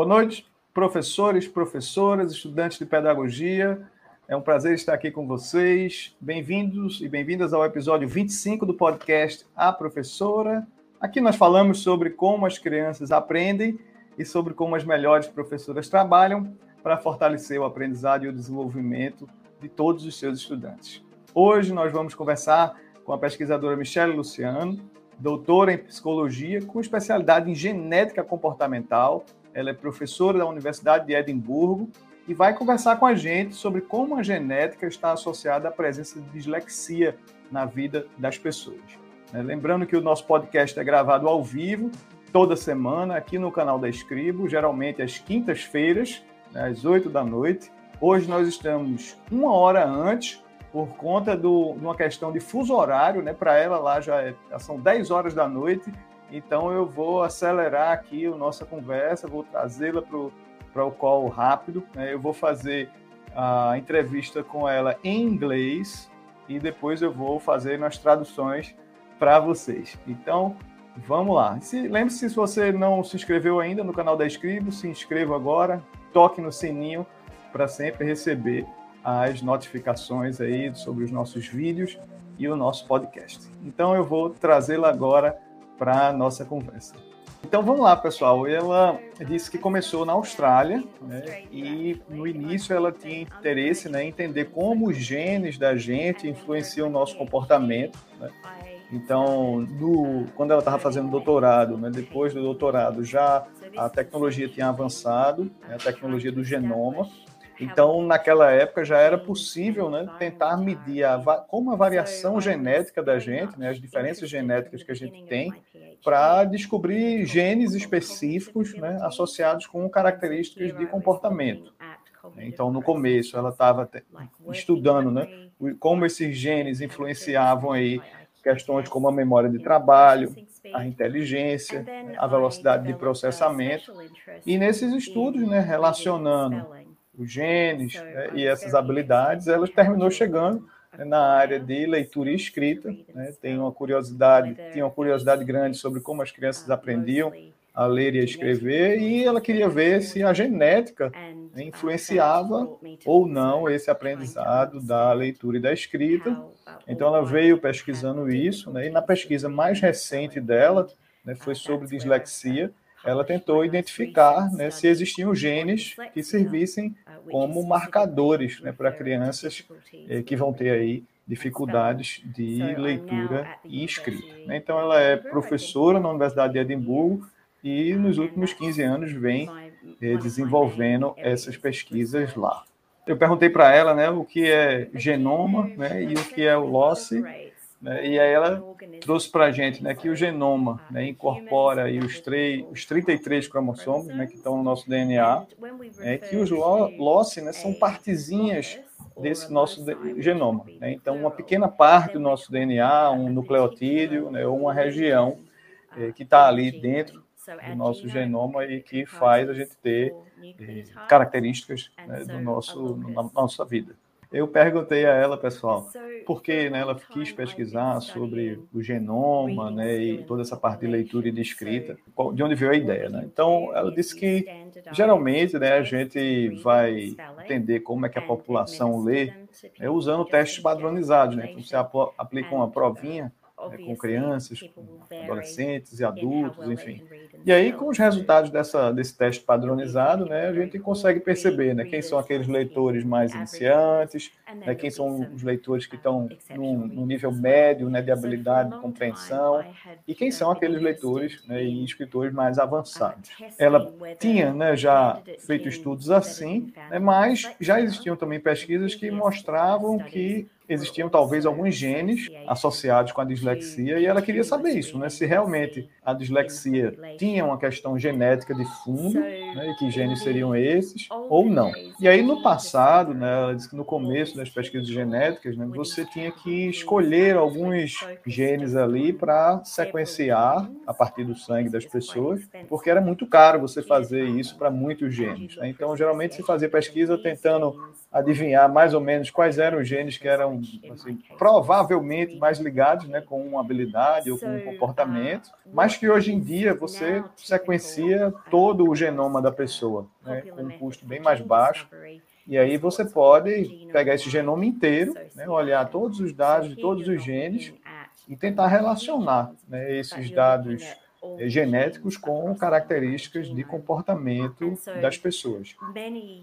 Boa noite, professores, professoras, estudantes de pedagogia. É um prazer estar aqui com vocês. Bem-vindos e bem-vindas ao episódio 25 do podcast A Professora. Aqui nós falamos sobre como as crianças aprendem e sobre como as melhores professoras trabalham para fortalecer o aprendizado e o desenvolvimento de todos os seus estudantes. Hoje nós vamos conversar com a pesquisadora Michelle Luciano, doutora em psicologia com especialidade em genética comportamental. Ela é professora da Universidade de Edimburgo e vai conversar com a gente sobre como a genética está associada à presença de dislexia na vida das pessoas. Né, lembrando que o nosso podcast é gravado ao vivo, toda semana, aqui no canal da Escribo, geralmente às quintas-feiras, né, às oito da noite. Hoje nós estamos uma hora antes por conta de uma questão de fuso horário, né? Para ela lá já, é, são 10 horas da noite, então eu vou acelerar aqui a nossa conversa, vou trazê-la para o call rápido. Né? Eu vou fazer a entrevista com ela em inglês e depois eu vou fazer nas traduções para vocês. Então, vamos lá. Lembre-se, se você não se inscreveu ainda no canal da Escribo, se inscreva agora, toque no sininho para sempre receber as notificações aí sobre os nossos vídeos e o nosso podcast. Então eu vou trazê-la agora para a nossa conversa. Então vamos lá, pessoal. Ela disse que começou na Austrália né, e no início ela tinha interesse né, em entender como os genes da gente influenciam o nosso comportamento. Né? Então, do, quando ela estava fazendo doutorado, né, depois do doutorado, já a tecnologia tinha avançado, né, a tecnologia do genoma, então, naquela época já era possível né, tentar medir a, como a variação genética da gente, né, as diferenças genéticas que a gente tem, para descobrir genes específicos né, associados com características de comportamento. Então, no começo, ela estava estudando né, como esses genes influenciavam aí questões como a memória de trabalho, a inteligência, a velocidade de processamento. E nesses estudos, né, relacionando os genes né, e essas habilidades, ela terminou chegando né, na área de leitura e escrita. Né, tem uma curiosidade, tinha uma curiosidade grande sobre como as crianças aprendiam a ler e a escrever, e ela queria ver se a genética influenciava ou não esse aprendizado da leitura e da escrita. Então ela veio pesquisando isso, né, e na pesquisa mais recente dela né, foi sobre dislexia, ela tentou identificar né, se existiam genes que servissem como marcadores né, para crianças eh, que vão ter aí dificuldades de leitura e escrita. Né. Então, ela é professora na Universidade de Edimburgo e nos últimos 15 anos vem eh, desenvolvendo essas pesquisas lá. Eu perguntei para ela né, o que é genoma né, e o que é o loss né? E aí ela trouxe para a gente né, que o genoma né, incorpora aí os, os 33 cromossomos né, que estão no nosso DNA, é, que os loss né, são partezinhas desse nosso genoma. Né? Então, uma pequena parte do nosso DNA, um nucleotídeo, né, ou uma região é, que está ali dentro do nosso genoma e que faz a gente ter é, características né, do nosso, na nossa vida. Eu perguntei a ela, pessoal, porque né, ela quis pesquisar sobre o genoma né, e toda essa parte de leitura e de escrita, de onde veio a ideia. Né? Então, ela disse que geralmente né, a gente vai entender como é que a população lê é, usando testes padronizados. Né? Então, você aplica uma provinha né, com crianças, com adolescentes e adultos, enfim. E aí, com os resultados dessa, desse teste padronizado, né, a gente consegue perceber né, quem são aqueles leitores mais iniciantes, né, quem são os leitores que estão no nível médio né, de habilidade de compreensão, e quem são aqueles leitores né, e escritores mais avançados. Ela tinha né, já feito estudos assim, né, mas já existiam também pesquisas que mostravam que existiam talvez alguns genes associados com a dislexia e ela queria saber isso, né? Se realmente a dislexia tinha uma questão genética de fundo, né? E que genes seriam esses ou não. E aí no passado, né? Ela disse que no começo das pesquisas genéticas, né, você tinha que escolher alguns genes ali para sequenciar a partir do sangue das pessoas, porque era muito caro você fazer isso para muitos genes. Né? Então, geralmente se fazia pesquisa tentando adivinhar mais ou menos quais eram os genes que eram assim, provavelmente mais ligados né, com uma habilidade ou com um comportamento, mas que hoje em dia você sequencia todo o genoma da pessoa, né, com um custo bem mais baixo. E aí você pode pegar esse genoma inteiro, né, olhar todos os dados de todos os genes e tentar relacionar né, esses dados eh, genéticos com características de comportamento das pessoas.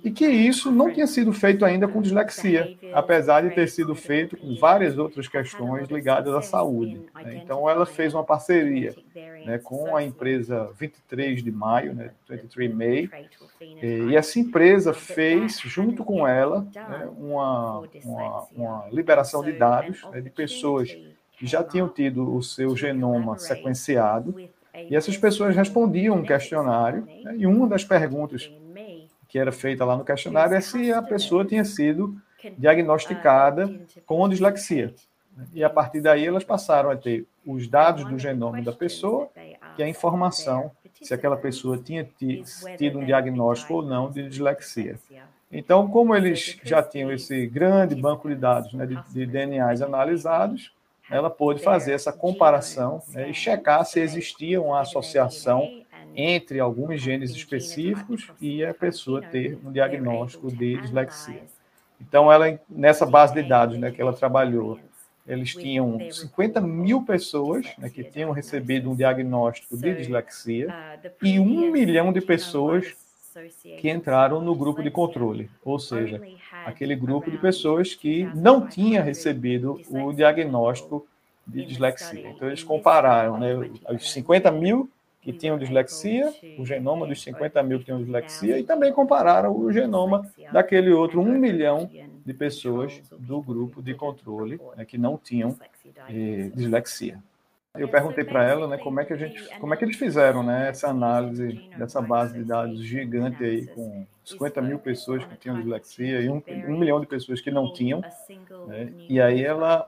E que isso não tinha sido feito ainda com dislexia, apesar de ter sido feito com várias outras questões ligadas à saúde. Né? Então, ela fez uma parceria né, com a empresa 23 de maio, né, 23 May, e essa empresa fez, junto com ela, né, uma, uma, uma, liberação de dados né, de pessoas que já tinham tido o seu genoma sequenciado e essas pessoas respondiam um questionário, né, e uma das perguntas que era feita lá no questionário é se a pessoa tinha sido diagnosticada com dislexia. E a partir daí elas passaram a ter os dados do genoma da pessoa e a informação se aquela pessoa tinha tido um diagnóstico ou não de dislexia. Então, como eles já tinham esse grande banco de dados né, de, de DNAs analisados, ela pôde fazer essa comparação né, e checar se existia uma associação entre alguns genes específicos e a pessoa ter um diagnóstico de dislexia. Então, ela nessa base de dados né, que ela trabalhou, eles tinham 50 mil pessoas né, que tinham recebido um diagnóstico de dislexia e um milhão de pessoas que entraram no grupo de controle, ou seja, aquele grupo de pessoas que não tinha recebido o diagnóstico de dislexia. Então, eles compararam né, os 50 mil que tinham dislexia, o genoma dos 50 mil que tinham dislexia, e também compararam o genoma daquele outro 1 milhão de pessoas do grupo de controle né, que não tinham eh, dislexia. Eu perguntei para ela, né, como é que a gente, como é que eles fizeram, né, essa análise dessa base de dados gigante aí com 50 mil pessoas que tinham dislexia e um, um milhão de pessoas que não tinham, né, e aí ela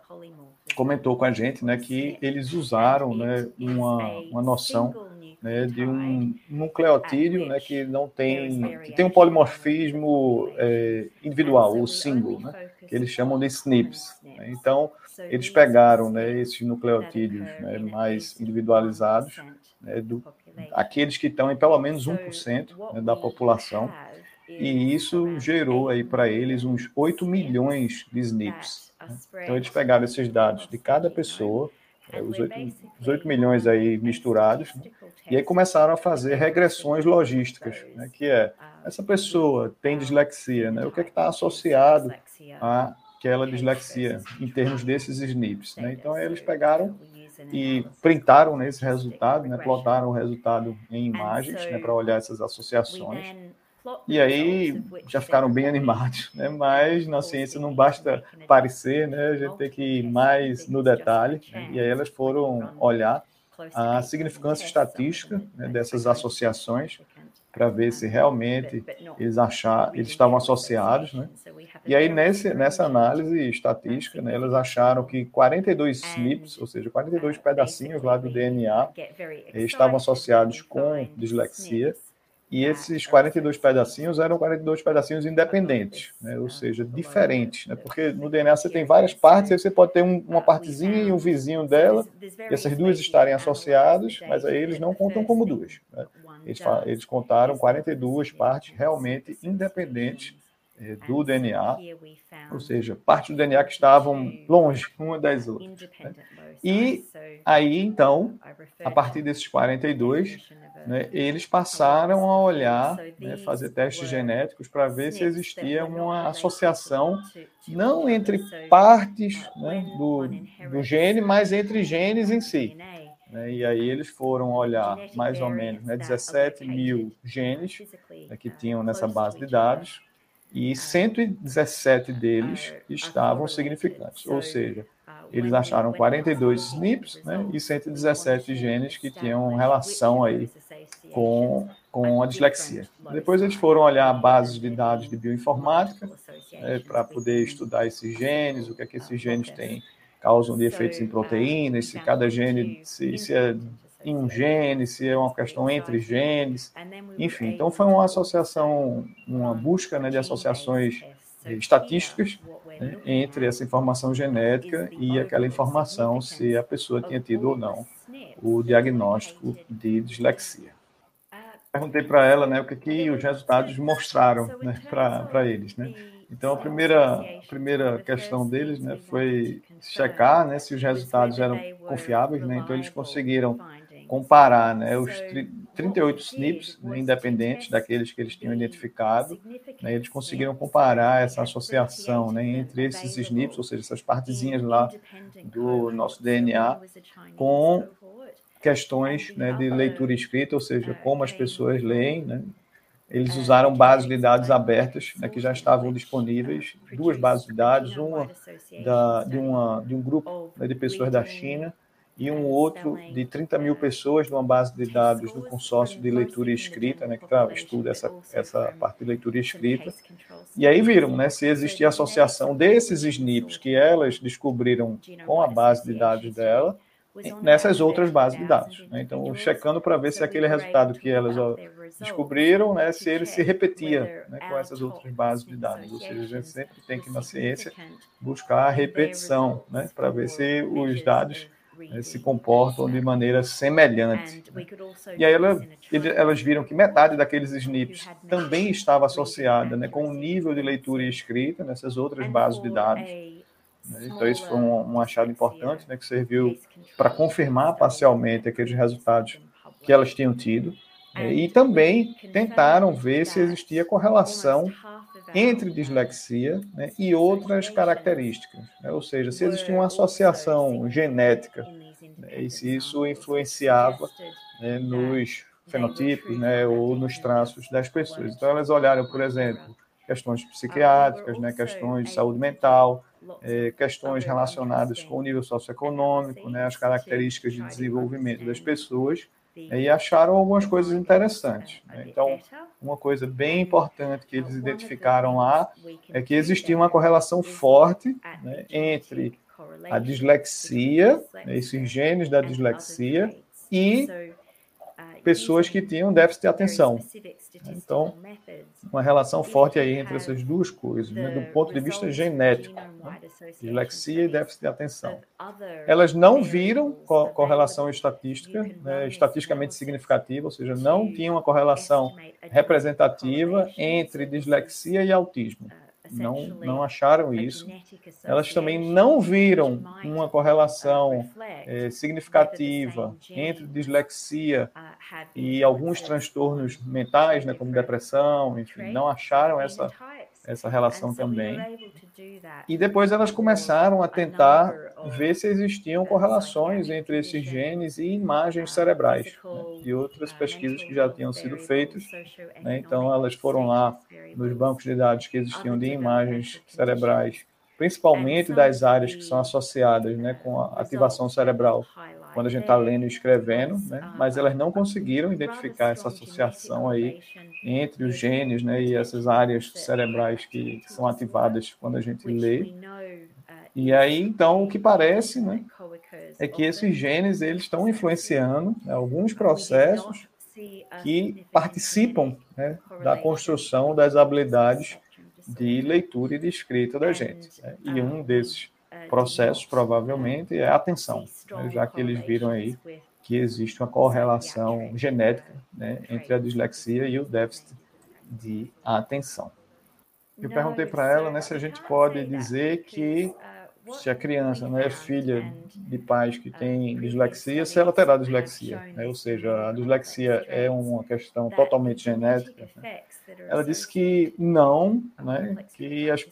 comentou com a gente, né, que eles usaram, né, uma, uma noção né, de um nucleotídeo né, que não tem que tem um polimorfismo é, individual, o single, né, que eles chamam de SNPs. Né? Então eles pegaram né, esses nucleotídeos né, mais individualizados, né, do, aqueles que estão em pelo menos 1% né, da população, e isso gerou aí para eles uns 8 milhões de SNPs. Né? Então eles pegaram esses dados de cada pessoa, é, os, 8, os 8 milhões aí misturados, né? e aí começaram a fazer regressões logísticas, né, que é, essa pessoa tem dislexia, né, o que é que está associado a aquela dislexia em termos desses SNPs. Né? Então, eles pegaram e printaram nesse resultado, né? plotaram o resultado em imagens né? para olhar essas associações. E aí já ficaram bem animados, né? mas na ciência não basta parecer, né? a gente tem que ir mais no detalhe. Né? E aí elas foram olhar a significância estatística né? dessas associações para ver se realmente eles achar, eles estavam associados, né? E aí nesse, nessa análise estatística, né, eles acharam que 42 SNPs, ou seja, 42 pedacinhos lá do DNA, estavam associados com dislexia. E esses 42 pedacinhos eram 42 pedacinhos independentes, né? ou seja, diferentes, né? porque no DNA você tem várias partes, aí você pode ter um, uma partezinha e um vizinho dela, e essas duas estarem associadas, mas aí eles não contam como duas. Né? Eles, eles contaram 42 partes realmente independentes eh, do DNA, ou seja, partes do DNA que estavam longe uma das outras. Né? E aí, então, a partir desses 42, né, eles passaram a olhar, né, fazer testes genéticos para ver se existia uma associação, não entre partes né, do, do gene, mas entre genes em si. Né? E aí eles foram olhar mais ou menos né, 17 mil genes né, que tinham nessa base de dados e 117 deles estavam significantes, ou seja, eles acharam 42 SNPs né, e 117 genes que tinham relação aí com, com a dislexia. Depois eles foram olhar bases de dados de bioinformática né, para poder estudar esses genes, o que é que esses genes têm, causam de efeitos em proteínas, se cada gene, se, se é em um gene, se é uma questão entre genes, enfim. Então foi uma associação, uma busca né, de associações estatísticas né, entre essa informação genética e aquela informação se a pessoa tinha tido ou não o diagnóstico de dislexia. Perguntei para ela né, o que, que os resultados mostraram né, para eles. Né? Então, a primeira, a primeira questão deles né, foi checar né, se os resultados eram confiáveis. Né? Então, eles conseguiram comparar né, os 38 SNPs né, independentes daqueles que eles tinham identificado. Né, eles conseguiram comparar essa associação né, entre esses SNPs, ou seja, essas partezinhas lá do nosso DNA, com questões né, de leitura escrita, ou seja, como as pessoas leem. Né? Eles usaram bases de dados abertas né, que já estavam disponíveis, duas bases de dados, uma da, de, uma, de um grupo né, de pessoas da China e um outro de 30 mil pessoas numa base de dados do consórcio de leitura e escrita, né, que estuda essa, essa parte de leitura e escrita. E aí viram né, se existia associação desses SNPs que elas descobriram com a base de dados dela nessas outras bases de dados. Né? Então, checando para ver se aquele resultado que elas descobriram, né, se ele se repetia né, com essas outras bases de dados. Ou seja, a gente sempre tem que, na ciência, buscar a repetição, né, para ver se os dados se comportam de maneira semelhante. E aí ela, elas viram que metade daqueles SNPs também estava associada né, com o nível de leitura e escrita nessas outras bases de dados. Né? Então, isso foi um, um achado importante né, que serviu para confirmar parcialmente aqueles resultados que elas tinham tido. Né? E também tentaram ver se existia correlação entre dislexia né, e outras características, né? ou seja, se existia uma associação genética né, e se isso influenciava né, nos fenotipos né, ou nos traços das pessoas. Então, elas olharam, por exemplo, questões psiquiátricas, né, questões de saúde mental, é, questões relacionadas com o nível socioeconômico, as características de desenvolvimento das pessoas, e acharam algumas coisas interessantes. Né? Então, uma coisa bem importante que eles identificaram lá é que existia uma correlação forte né, entre a dislexia, né, esses genes da dislexia, e pessoas que tinham déficit de atenção. Então, uma relação forte aí entre essas duas coisas, né, do ponto de vista genético, né, dislexia e déficit de atenção. Elas não viram co correlação estatística, né, estatisticamente significativa, ou seja, não tinham uma correlação representativa entre dislexia e autismo não, não acharam isso. Elas também não viram uma correlação é, significativa entre dislexia e alguns transtornos mentais, né, como depressão, enfim, não acharam essa, essa relação também. E depois elas começaram a tentar ver se existiam correlações entre esses genes e imagens cerebrais, né, de outras pesquisas que já tinham sido feitas. Né, então, elas foram lá nos bancos de dados que existiam de imagens cerebrais, principalmente das áreas que são associadas né, com a ativação cerebral quando a gente está lendo e escrevendo, né? mas elas não conseguiram identificar essa associação aí entre os genes né, e essas áreas cerebrais que são ativadas quando a gente lê. E aí, então, o que parece né, é que esses genes eles estão influenciando né, alguns processos que participam né, da construção das habilidades de leitura e de escrita da gente. Né? E um desses processos, provavelmente, é a atenção, né, já que eles viram aí que existe uma correlação genética né, entre a dislexia e o déficit de atenção. Eu perguntei para ela né, se a gente pode dizer que se a criança né, é filha de pais que têm dislexia, se ela terá dislexia. Né? Ou seja, a dislexia é uma questão totalmente genética. Né? Ela disse que não, né? que as,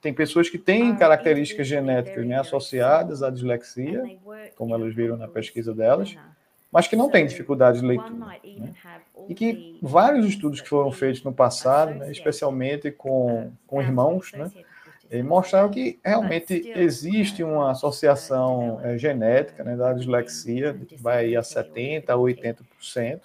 tem pessoas que têm características genéticas né, associadas à dislexia, como elas viram na pesquisa delas, mas que não têm dificuldade de leitura. Né? E que vários estudos que foram feitos no passado, né, especialmente com, com irmãos, né, e mostraram que realmente existe uma associação é, genética né, da dislexia, que vai a 70% a 80%,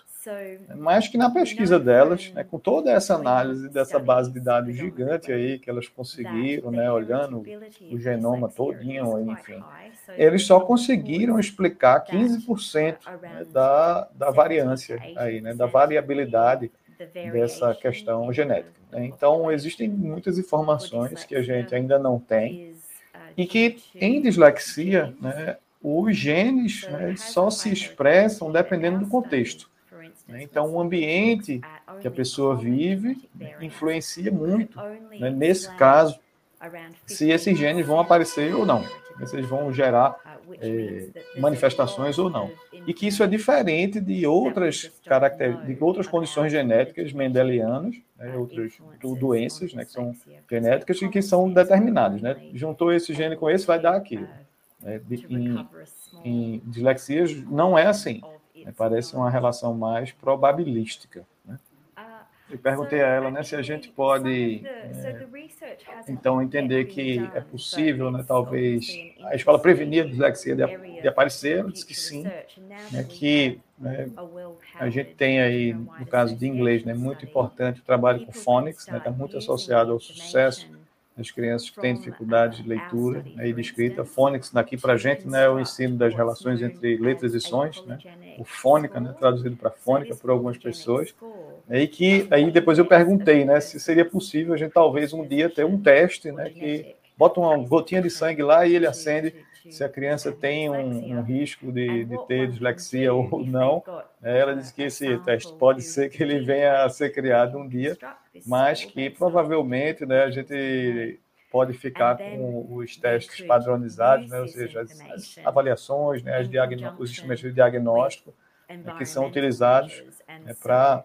mas que na pesquisa delas, né, com toda essa análise dessa base de dados gigante aí que elas conseguiram, né, olhando o genoma todinho, enfim, eles só conseguiram explicar 15% né, da, da variância aí, né, da variabilidade dessa questão genética. Né? Então, existem muitas informações que a gente ainda não tem e que em dislexia, né, os genes né, só se expressam dependendo do contexto. Né? Então, o ambiente que a pessoa vive influencia muito, né? nesse caso, se esses genes vão aparecer ou não, eles vão gerar é, manifestações ou não. E que isso é diferente de outras características, de outras condições genéticas mendelianas, né, outras doenças né, que são genéticas e que são determinadas. Né? Juntou esse gene com esse, vai dar aquilo. Né? Em, em dislexias não é assim. Né? Parece uma relação mais probabilística. Eu perguntei a ela né, se a gente pode, é, então, entender que é possível, né, talvez, a escola prevenir a dislexia de, de aparecer. Ela disse que sim, né, que né, a gente tem aí, no caso de inglês, né, muito importante o trabalho com phonics, está né, muito associado ao sucesso as crianças que têm dificuldade de leitura né, e de escrita. Phonics, daqui para a gente, né, é o ensino das relações entre letras e sons, né, o fônica, né, traduzido para fônica por algumas pessoas. E que aí depois eu perguntei, né, se seria possível a gente talvez um dia ter um teste, né, que bota uma gotinha de sangue lá e ele acende se a criança tem um, um risco de, de, ter dislexia ou não. Ela diz que esse teste pode ser que ele venha a ser criado um dia, mas que provavelmente né, a gente pode ficar com os testes padronizados, né, ou seja, as, as avaliações, né, as os instrumentos de diagnóstico né, que são utilizados né, para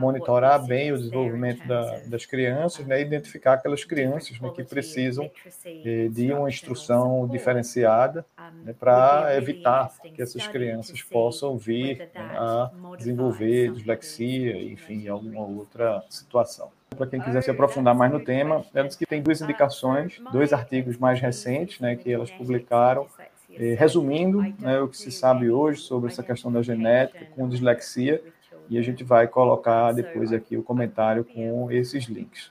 monitorar bem o desenvolvimento da, das crianças, né, identificar aquelas crianças né, que precisam eh, de uma instrução diferenciada né, para evitar que essas crianças possam vir né, a desenvolver dislexia, enfim, alguma outra situação. Para quem quiser se aprofundar mais no tema, elas que tem duas indicações, dois artigos mais recentes, né, que elas publicaram, eh, resumindo né, o que se sabe hoje sobre essa questão da genética com dislexia e a gente vai colocar depois aqui o comentário com esses links.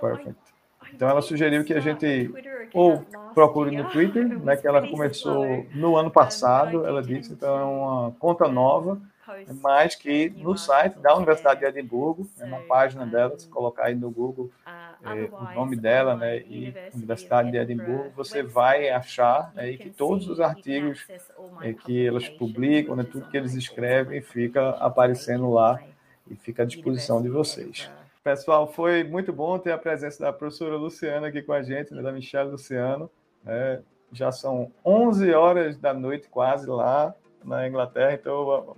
Perfect. Então ela sugeriu que a gente ou procure no Twitter, né, que ela começou no ano passado, ela disse, então é uma conta nova, mas que no site da Universidade de Edimburgo, né, na página dela, se colocar aí no Google é, o nome dela, né, e Universidade de Edimburgo, você vai achar né, e que todos os artigos é, que elas publicam, né, tudo que eles escrevem, fica aparecendo lá e fica à disposição de vocês. Pessoal, foi muito bom ter a presença da professora Luciana aqui com a gente, né, da Michelle Luciano. Né, já são 11 horas da noite quase lá na Inglaterra, então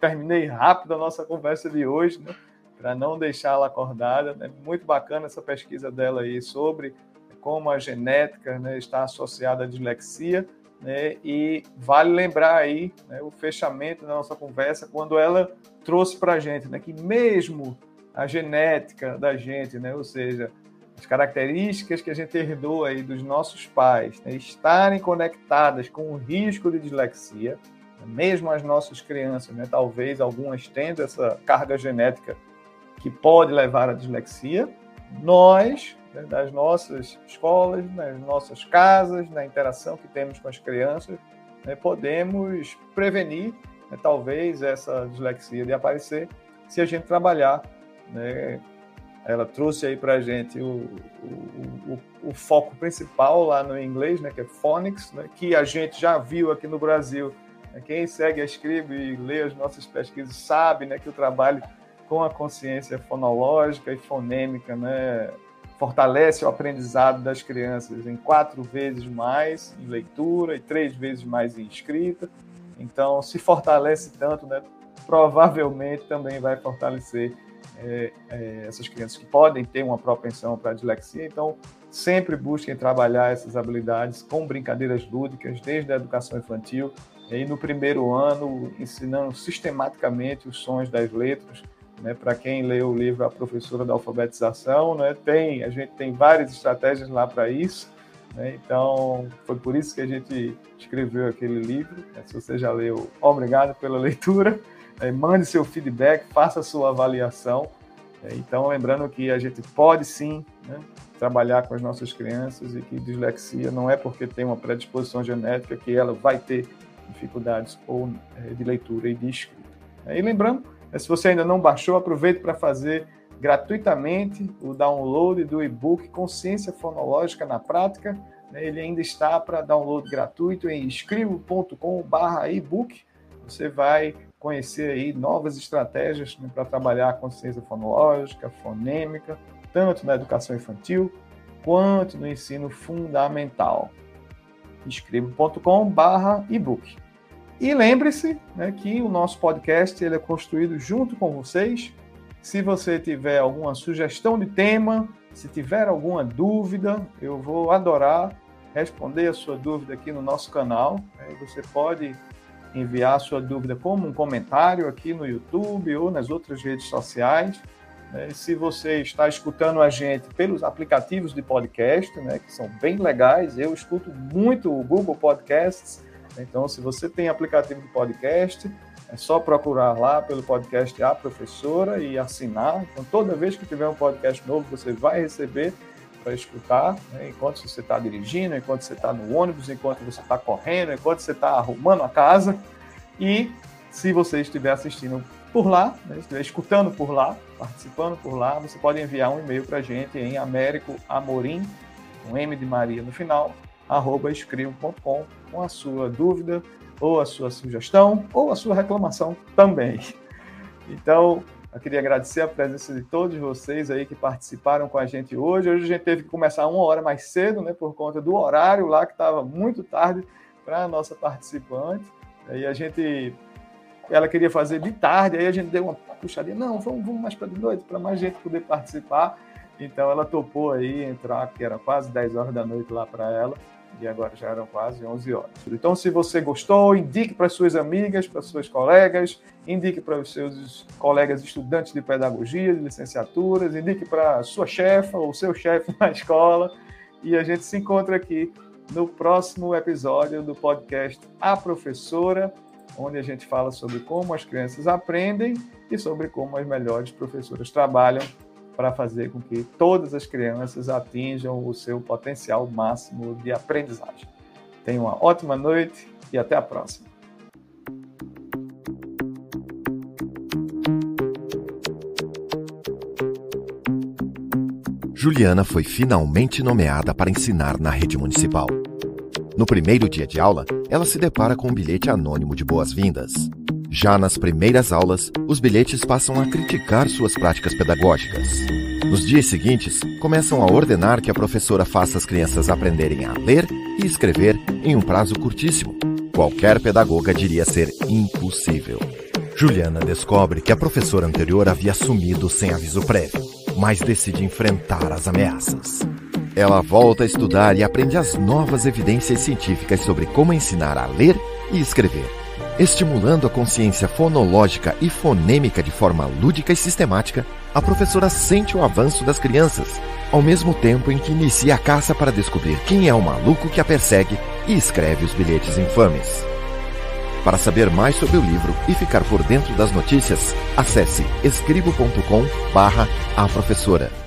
terminei rápido a nossa conversa de hoje, né? para não deixá-la acordada. Né? muito bacana essa pesquisa dela aí sobre como a genética né, está associada à dislexia. Né? E vale lembrar aí né, o fechamento da nossa conversa, quando ela trouxe para a gente né, que mesmo a genética da gente, né, ou seja, as características que a gente herdou aí dos nossos pais, né, estarem conectadas com o risco de dislexia, mesmo as nossas crianças, né, talvez algumas tendo essa carga genética que pode levar à dislexia, nós, né, das nossas escolas, nas nossas casas, na interação que temos com as crianças, né, podemos prevenir, né, talvez, essa dislexia de aparecer se a gente trabalhar. Né, ela trouxe aí para a gente o, o, o, o, foco principal lá no inglês, né, que é phonics, né, que a gente já viu aqui no Brasil. Quem segue a e lê as nossas pesquisas sabe né, que o trabalho com a consciência fonológica e fonêmica, né, fortalece o aprendizado das crianças em quatro vezes mais em leitura e três vezes mais em escrita. Então, se fortalece tanto, né, provavelmente também vai fortalecer é, é, essas crianças que podem ter uma propensão para a dislexia. Então, sempre busquem trabalhar essas habilidades com brincadeiras lúdicas desde a educação infantil e no primeiro ano ensinando sistematicamente os sons das letras né, Para quem leu o livro A Professora da Alfabetização, né, tem, a gente tem várias estratégias lá para isso. Né, então, foi por isso que a gente escreveu aquele livro. Né, se você já leu, obrigado pela leitura. é, mande seu feedback, faça sua avaliação. É, então, lembrando que a gente pode sim né, trabalhar com as nossas crianças e que dislexia não é porque tem uma predisposição genética que ela vai ter dificuldades ou é, de leitura e de escrita. E lembrando, né, se você ainda não baixou, aproveite para fazer gratuitamente o download do e-book Consciência Fonológica na Prática. Né, ele ainda está para download gratuito em escrivo.com/ebook. Você vai conhecer aí novas estratégias né, para trabalhar a consciência fonológica, fonêmica, tanto na educação infantil quanto no ensino fundamental. escribo.com/ebook. E lembre-se né, que o nosso podcast ele é construído junto com vocês. Se você tiver alguma sugestão de tema, se tiver alguma dúvida, eu vou adorar responder a sua dúvida aqui no nosso canal. Você pode enviar a sua dúvida como um comentário aqui no YouTube ou nas outras redes sociais. Né? Se você está escutando a gente pelos aplicativos de podcast, né, que são bem legais, eu escuto muito o Google Podcasts então, se você tem aplicativo de podcast, é só procurar lá pelo podcast A Professora e assinar. Então, toda vez que tiver um podcast novo, você vai receber para escutar, né? enquanto você está dirigindo, enquanto você está no ônibus, enquanto você está correndo, enquanto você está arrumando a casa. E se você estiver assistindo por lá, né? estiver escutando por lá, participando por lá, você pode enviar um e-mail para a gente em Américo Amorim, um M de Maria no final, arroba escrivo.com com a sua dúvida, ou a sua sugestão, ou a sua reclamação também. Então, eu queria agradecer a presença de todos vocês aí que participaram com a gente hoje. Hoje a gente teve que começar uma hora mais cedo, né, por conta do horário lá que estava muito tarde para a nossa participante. Aí a gente, ela queria fazer de tarde, aí a gente deu uma puxadinha, não, vamos, vamos mais para de noite, para mais gente poder participar. Então ela topou aí entrar, que era quase 10 horas da noite lá para ela e agora já eram quase 11 horas. Então, se você gostou, indique para suas amigas, para suas colegas, indique para os seus colegas estudantes de pedagogia, de licenciaturas, indique para sua chefa ou seu chefe na escola. E a gente se encontra aqui no próximo episódio do podcast A Professora, onde a gente fala sobre como as crianças aprendem e sobre como as melhores professoras trabalham para fazer com que todas as crianças atinjam o seu potencial máximo de aprendizagem. Tenha uma ótima noite e até a próxima. Juliana foi finalmente nomeada para ensinar na rede municipal. No primeiro dia de aula, ela se depara com um bilhete anônimo de boas-vindas. Já nas primeiras aulas, os bilhetes passam a criticar suas práticas pedagógicas. Nos dias seguintes, começam a ordenar que a professora faça as crianças aprenderem a ler e escrever em um prazo curtíssimo. Qualquer pedagoga diria ser impossível. Juliana descobre que a professora anterior havia sumido sem aviso prévio, mas decide enfrentar as ameaças. Ela volta a estudar e aprende as novas evidências científicas sobre como ensinar a ler e escrever Estimulando a consciência fonológica e fonêmica de forma lúdica e sistemática, a professora sente o avanço das crianças, ao mesmo tempo em que inicia a caça para descobrir quem é o maluco que a persegue e escreve os bilhetes infames. Para saber mais sobre o livro e ficar por dentro das notícias, acesse escribo.com/a professora.